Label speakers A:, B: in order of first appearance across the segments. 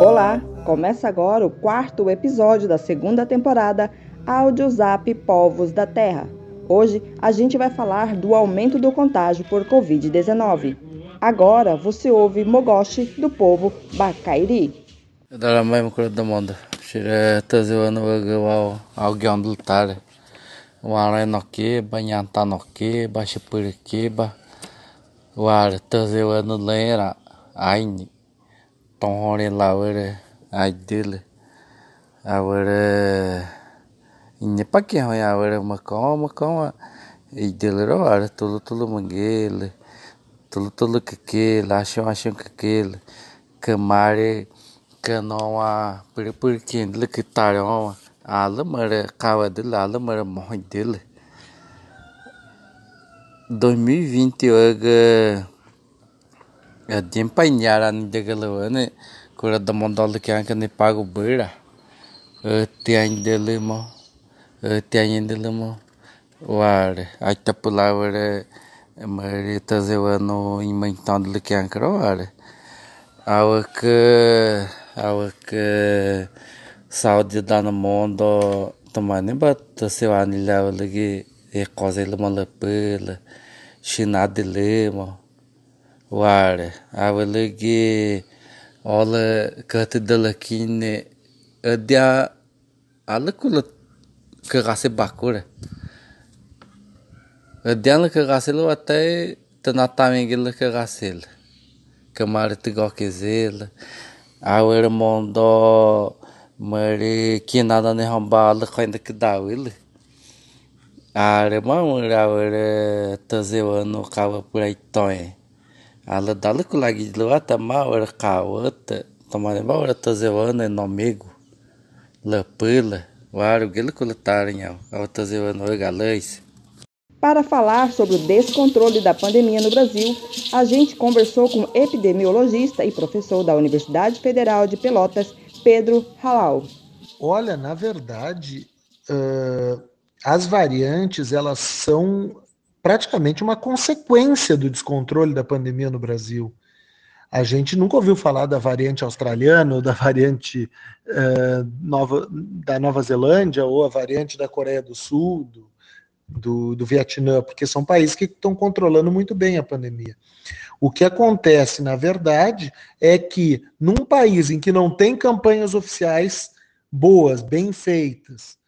A: Olá, começa agora o quarto episódio da segunda temporada Áudio Zap Povos da Terra. Hoje a gente vai falar do aumento do contágio por Covid-19. Agora você ouve Mogoshi do povo Bacairi.
B: Wara noke ba nyanta noke ba shipurike ba war tazeu no lera aini tonhore lawere aidele awere inne pake hoya awere makoma makoma idele ro ar tulu tulu mangele tulu tulu kekele achon achon kekele kamare kanoa puripurikindle kitarioma alamara kawadile alamara mohidile 2020 aga adim painhara nidegalawane kura da mondol que anca ne pago beira. Te ainda lemo te ainda lemo war aita pulavare mari tazewano imantando que anca war awak awak saúde da no mundo tomani bat se wani level lagi e cosa ele mala pela chinade lema ware awalagi ola kate dalakine adia kula kagase bakure adia la kagase lo até tanatame gila kagase kamar tigokezela awere mondo mari kinada ne hamba ala kainda kidawile are mamure awere tazewano kawa por aí toy ala dala kulagi lata mawere kawata tomare mawere tazewano no amigo la pula waro gele kulatarinha ao tazewano galais
A: Para falar sobre o descontrole da pandemia no Brasil, a gente conversou com o epidemiologista e professor da Universidade Federal de Pelotas, Pedro Halal.
C: Olha, na verdade, uh, as variantes elas são praticamente uma consequência do descontrole da pandemia no Brasil. A gente nunca ouviu falar da variante australiana ou da variante uh, nova, da Nova Zelândia ou a variante da Coreia do Sul, do, do, do Vietnã, porque são países que estão controlando muito bem a pandemia. O que acontece, na verdade, é que num país em que não tem campanhas oficiais boas, bem feitas,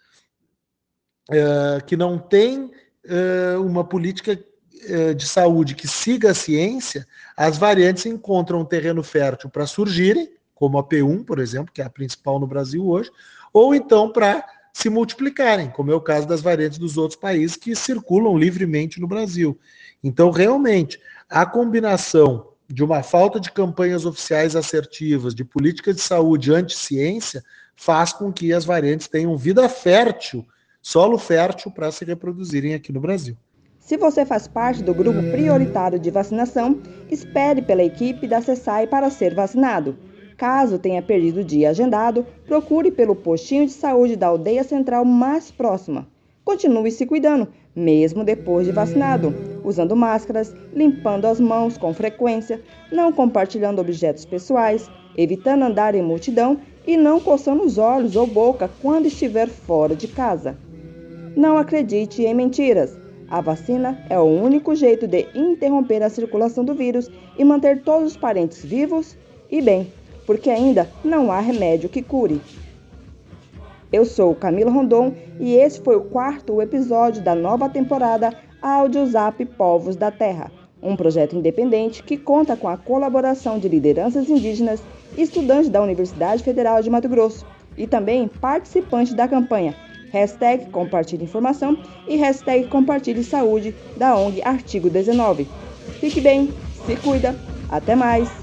C: uh, que não tem uh, uma política uh, de saúde que siga a ciência, as variantes encontram um terreno fértil para surgirem, como a P1, por exemplo, que é a principal no Brasil hoje, ou então para se multiplicarem, como é o caso das variantes dos outros países que circulam livremente no Brasil. Então, realmente, a combinação de uma falta de campanhas oficiais assertivas, de política de saúde anti-ciência, faz com que as variantes tenham vida fértil, solo fértil para se reproduzirem aqui no Brasil.
A: Se você faz parte do grupo prioritário de vacinação, espere pela equipe da CESAI para ser vacinado. Caso tenha perdido o dia agendado, procure pelo postinho de saúde da aldeia central mais próxima. Continue se cuidando, mesmo depois de vacinado, usando máscaras, limpando as mãos com frequência, não compartilhando objetos pessoais, evitando andar em multidão e não coçando os olhos ou boca quando estiver fora de casa. Não acredite em mentiras. A vacina é o único jeito de interromper a circulação do vírus e manter todos os parentes vivos e bem, porque ainda não há remédio que cure. Eu sou Camila Rondon e esse foi o quarto episódio da nova temporada Áudio Zap Povos da Terra, um projeto independente que conta com a colaboração de lideranças indígenas, estudantes da Universidade Federal de Mato Grosso e também participantes da campanha hashtag Compartilhe Informação e hashtag Compartilhe Saúde da ONG Artigo 19. Fique bem, se cuida, até mais!